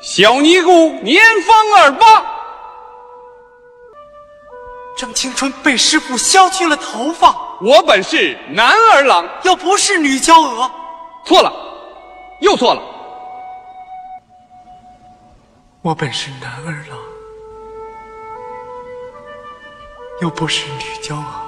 小尼姑年方二八，张青春被师傅削去了头发。我本是男儿郎，又不是女娇娥。错了，又错了。我本是男儿郎，又不是女娇娥。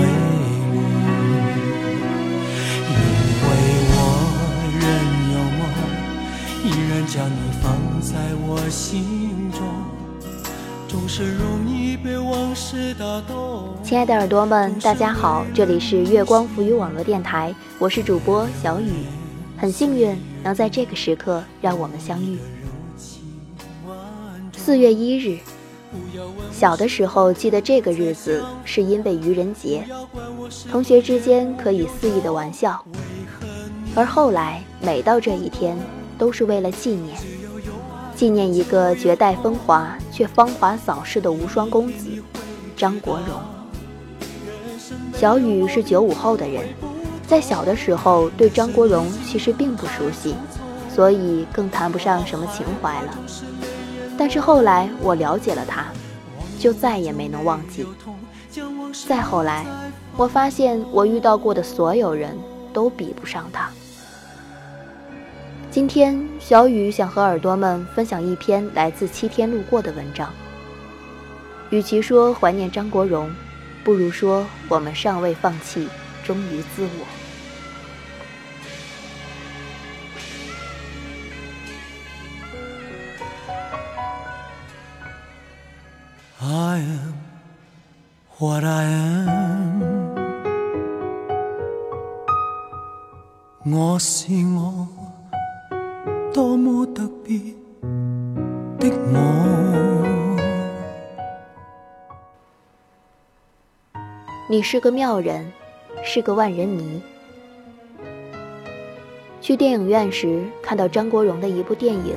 为将你放在我心中，总是容易被往事打动。亲爱的耳朵们，大家好，这里是月光浮语网络电台，我是主播小雨，很幸运能在这个时刻让我们相遇。四月一日，小的时候记得这个日子，是因为愚人节，同学之间可以肆意的玩笑，而后来每到这一天。都是为了纪念，纪念一个绝代风华却芳华早逝的无双公子张国荣。小雨是九五后的人，在小的时候对张国荣其实并不熟悉，所以更谈不上什么情怀了。但是后来我了解了他，就再也没能忘记。再后来，我发现我遇到过的所有人都比不上他。今天，小雨想和耳朵们分享一篇来自七天路过的文章。与其说怀念张国荣，不如说我们尚未放弃，忠于自我。I am what I am，我是我。多么特别的我。你是个妙人，是个万人迷。去电影院时，看到张国荣的一部电影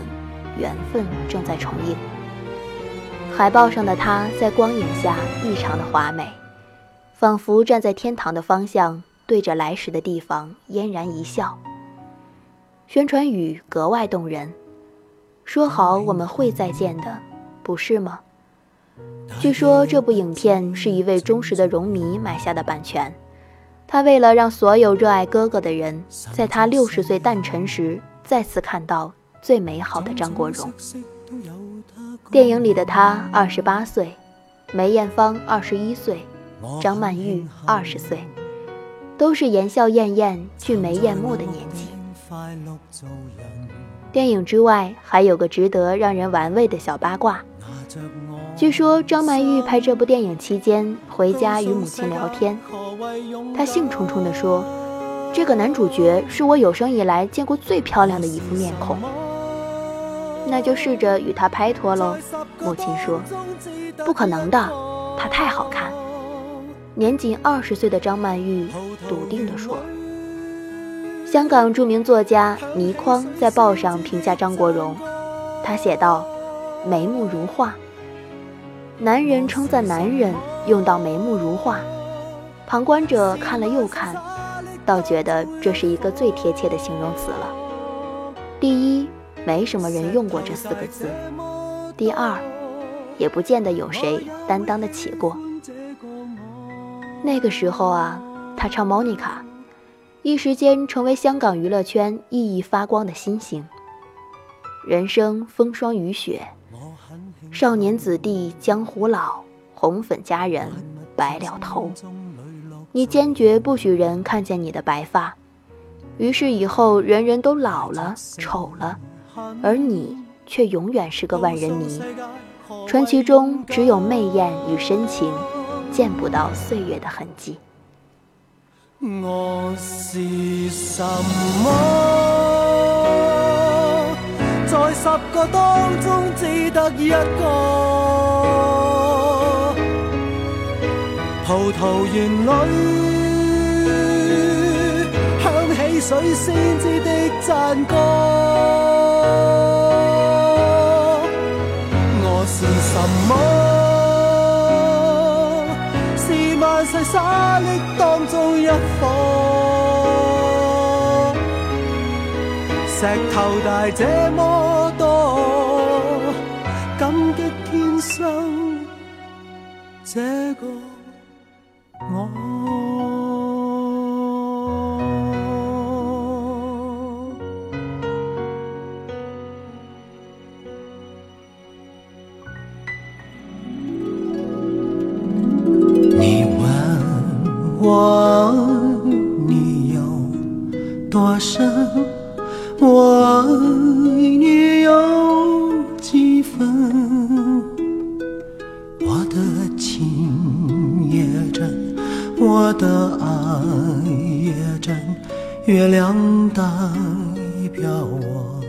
《缘分》正在重映。海报上的他在光影下异常的华美，仿佛站在天堂的方向，对着来时的地方嫣然一笑。宣传语格外动人，说好我们会再见的，不是吗？据说这部影片是一位忠实的荣迷买下的版权，他为了让所有热爱哥哥的人，在他六十岁诞辰时再次看到最美好的张国荣。电影里的他二十八岁，梅艳芳二十一岁，张曼玉二十岁，都是言笑晏晏、俊眉艳目的年纪。电影之外，还有个值得让人玩味的小八卦。据说张曼玉拍这部电影期间，回家与母亲聊天，她兴冲冲地说：“这个男主角是我有生以来见过最漂亮的一副面孔。”那就试着与他拍拖喽。母亲说：“不可能的，他太好看。”年仅二十岁的张曼玉笃定地说。香港著名作家倪匡在报上评价张国荣，他写道：“眉目如画。”男人称赞男人用到“眉目如画”，旁观者看了又看，倒觉得这是一个最贴切的形容词了。第一，没什么人用过这四个字；第二，也不见得有谁担当得起过。那个时候啊，他唱《Monica》，一时间成为香港娱乐圈熠熠发光的新星。人生风霜雨雪，少年子弟江湖老，红粉佳人白了头。你坚决不许人看见你的白发，于是以后人人都老了、丑了，而你却永远是个万人迷。传奇中只有媚艳与深情，见不到岁月的痕迹。我是什么？在十个当中只得一个，葡萄园里响起水仙子的赞歌。我是什么？细沙砾当中一颗。石头大这么多，感激天生这有多深？我爱你有几分？我的情也真，我的爱也真，月亮代表我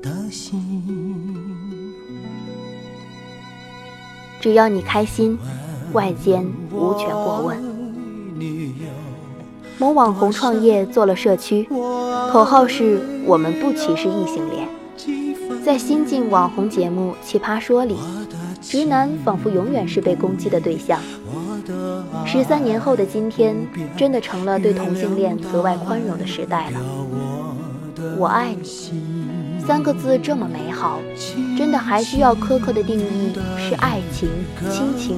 的心。只要你开心，外间无权过问。某网红创业做了社区，口号是我们不歧视异性恋。在新晋网红节目《奇葩说》里，直男仿佛永远是被攻击的对象。十三年后的今天，真的成了对同性恋格外宽容的时代了。我爱你三个字这么美好，真的还需要苛刻的定义是爱情、亲情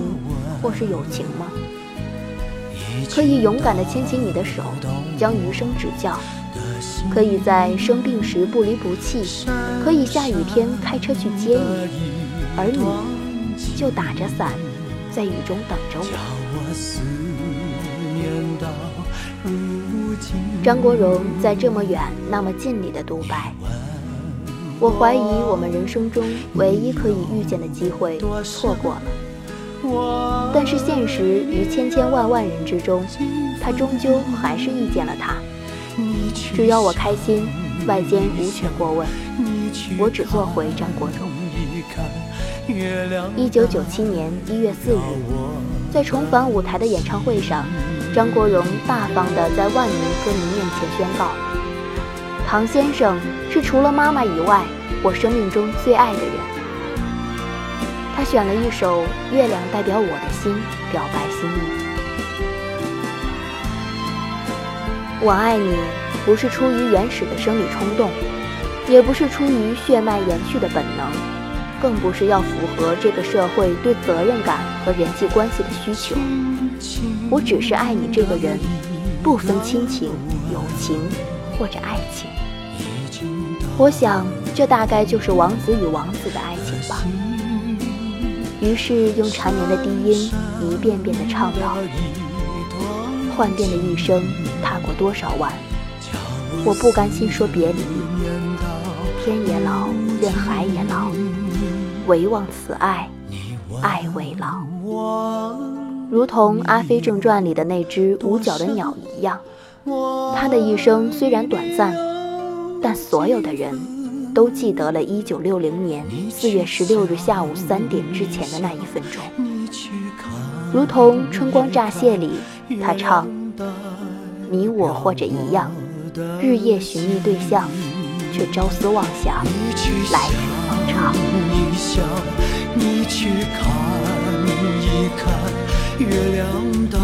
或是友情吗？可以勇敢地牵起你的手，将余生指教；可以在生病时不离不弃；可以下雨天开车去接你，而你就打着伞在雨中等着我。张国荣在这么远那么近里的独白，我怀疑我们人生中唯一可以遇见的机会错过了。但是现实于千千万万人之中，他终究还是遇见了他。只要我开心，外间无权过问。我只做回张国荣。一九九七年一月四日，在重返舞台的演唱会上，张国荣大方地在万名歌迷面前宣告：“唐先生是除了妈妈以外，我生命中最爱的人。”他选了一首《月亮代表我的心》，表白心意。我爱你，不是出于原始的生理冲动，也不是出于血脉延续的本能，更不是要符合这个社会对责任感和人际关系的需求。我只是爱你这个人，不分亲情、友情或者爱情。我想，这大概就是王子与王子的爱情吧。于是用缠绵的低音一遍遍地唱道：“幻变的一生，踏过多少弯，我不甘心说别离。天也老，任海也老，唯望此爱，爱未老。如同《阿飞正传》里的那只无角的鸟一样，它的一生虽然短暂，但所有的人。”都记得了1960年4月16日下午三点之前的那一分钟，如同《春光乍泄》里他唱：“你我或者一样，日夜寻觅对象，却朝思妄想来日方长。”你去看一看，月亮代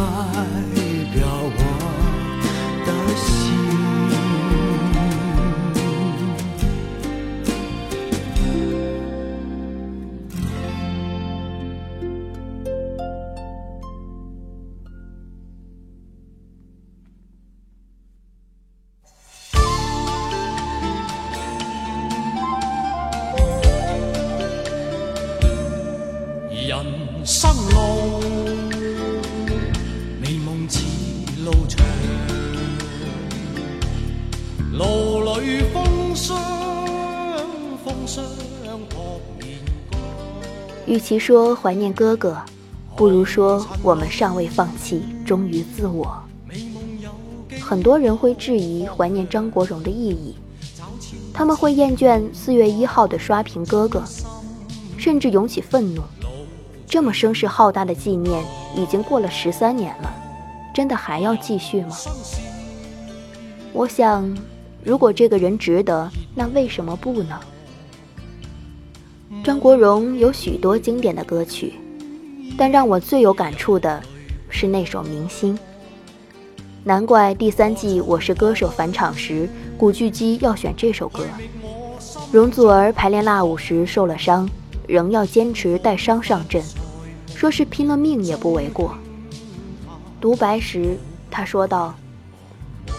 与其说怀念哥哥，不如说我们尚未放弃，忠于自我。很多人会质疑怀念张国荣的意义，他们会厌倦四月一号的刷屏哥哥，甚至涌起愤怒。这么声势浩大的纪念已经过了十三年了，真的还要继续吗？我想，如果这个人值得，那为什么不呢？张国荣有许多经典的歌曲，但让我最有感触的是那首《明星》。难怪第三季《我是歌手》返场时，古巨基要选这首歌。容祖儿排练辣舞时受了伤，仍要坚持带伤上阵，说是拼了命也不为过。独白时，他说道：“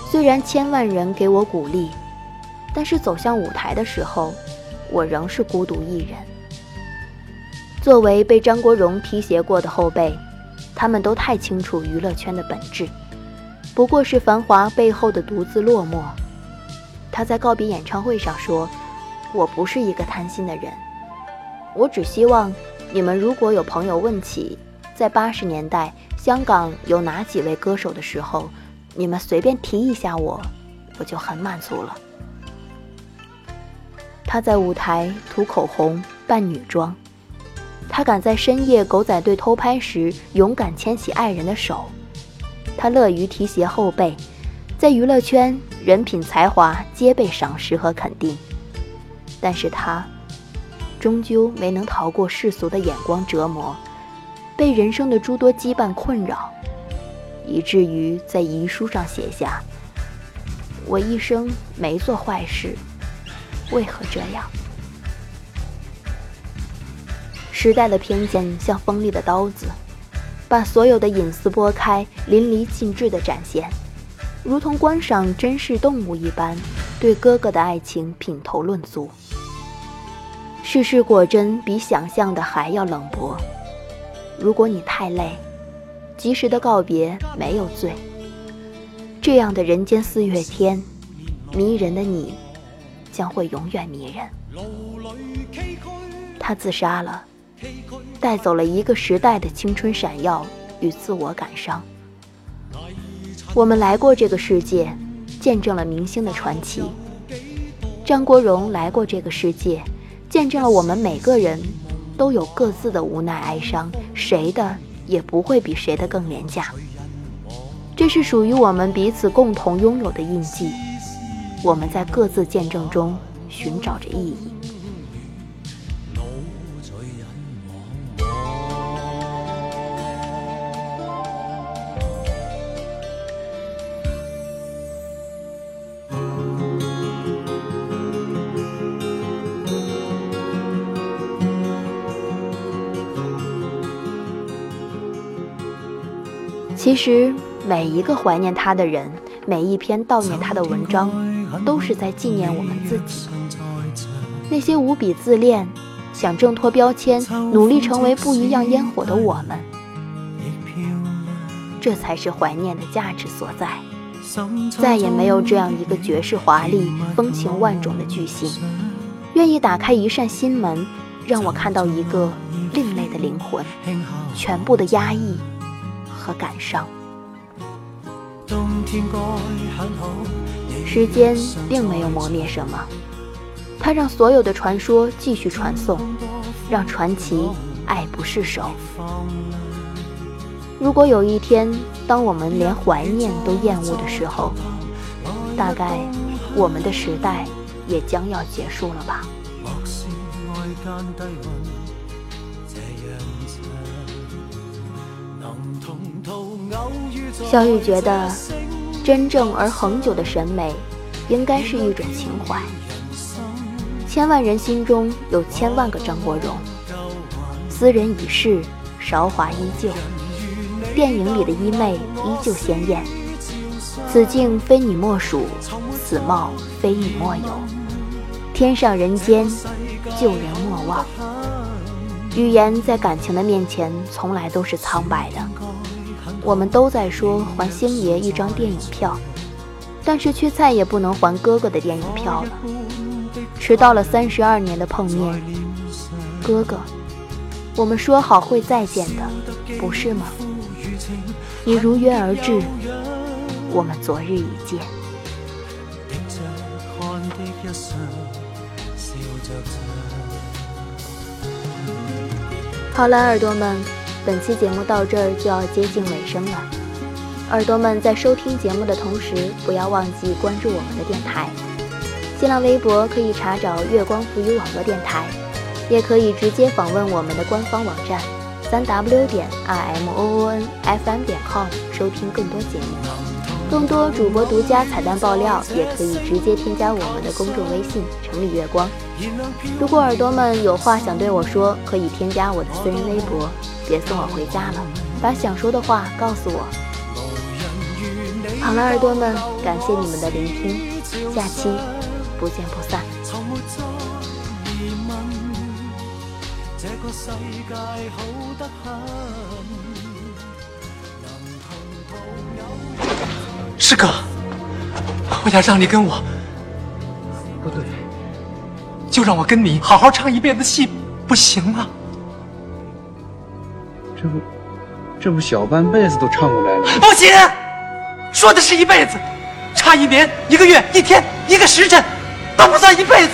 虽然千万人给我鼓励，但是走向舞台的时候，我仍是孤独一人。”作为被张国荣提携过的后辈，他们都太清楚娱乐圈的本质。不过是繁华背后的独自落寞。他在告别演唱会上说：“我不是一个贪心的人，我只希望你们如果有朋友问起在八十年代香港有哪几位歌手的时候，你们随便提一下我，我就很满足了。”他在舞台涂口红扮女装，他敢在深夜狗仔队偷拍时勇敢牵起爱人的手。他乐于提携后辈，在娱乐圈，人品才华皆被赏识和肯定。但是他，终究没能逃过世俗的眼光折磨，被人生的诸多羁绊困扰，以至于在遗书上写下：“我一生没做坏事，为何这样？”时代的偏见像锋利的刀子。把所有的隐私拨开，淋漓尽致地展现，如同观赏珍视动物一般，对哥哥的爱情品头论足。世事果真比想象的还要冷薄。如果你太累，及时的告别没有罪。这样的人间四月天，迷人的你，将会永远迷人。他自杀了。带走了一个时代的青春闪耀与自我感伤。我们来过这个世界，见证了明星的传奇。张国荣来过这个世界，见证了我们每个人都有各自的无奈哀伤，谁的也不会比谁的更廉价。这是属于我们彼此共同拥有的印记。我们在各自见证中寻找着意义。其实，每一个怀念他的人，每一篇悼念他的文章，都是在纪念我们自己。那些无比自恋、想挣脱标签、努力成为不一样烟火的我们，这才是怀念的价值所在。再也没有这样一个绝世华丽、风情万种的巨星，愿意打开一扇心门，让我看到一个另类的灵魂，全部的压抑。和感伤，时间并没有磨灭什么，它让所有的传说继续传颂，让传奇爱不释手。如果有一天，当我们连怀念都厌恶的时候，大概我们的时代也将要结束了吧。小雨觉得，真正而恒久的审美，应该是一种情怀。千万人心中有千万个张国荣，斯人已逝，韶华依旧。电影里的衣袂依旧鲜艳。此境非你莫属，此貌非你莫有。天上人间，旧人莫忘。语言在感情的面前，从来都是苍白的。我们都在说还星爷一张电影票，但是却再也不能还哥哥的电影票了。迟到了三十二年的碰面，哥哥，我们说好会再见的，不是吗？你如约而至，我们昨日已见。好了，耳朵们，本期节目到这儿就要接近尾声了。耳朵们在收听节目的同时，不要忘记关注我们的电台。新浪微博可以查找“月光浮语网络电台”，也可以直接访问我们的官方网站三 w 点 r m o o n f m 点 com 收听更多节目。更多主播独家彩蛋爆料，也可以直接添加我们的公众微信“城里月光”。如果耳朵们有话想对我说，可以添加我的私人微博。别送我回家了，把想说的话告诉我。好了，耳朵们，感谢你们的聆听，下期。不见不散。师哥，我要让你跟我，不对，就让我跟你好好唱一辈子戏，不行吗？这不，这不小半辈子都唱过来了。不行，说的是一辈子，差一年、一个月、一天、一个时辰。都不算一辈子。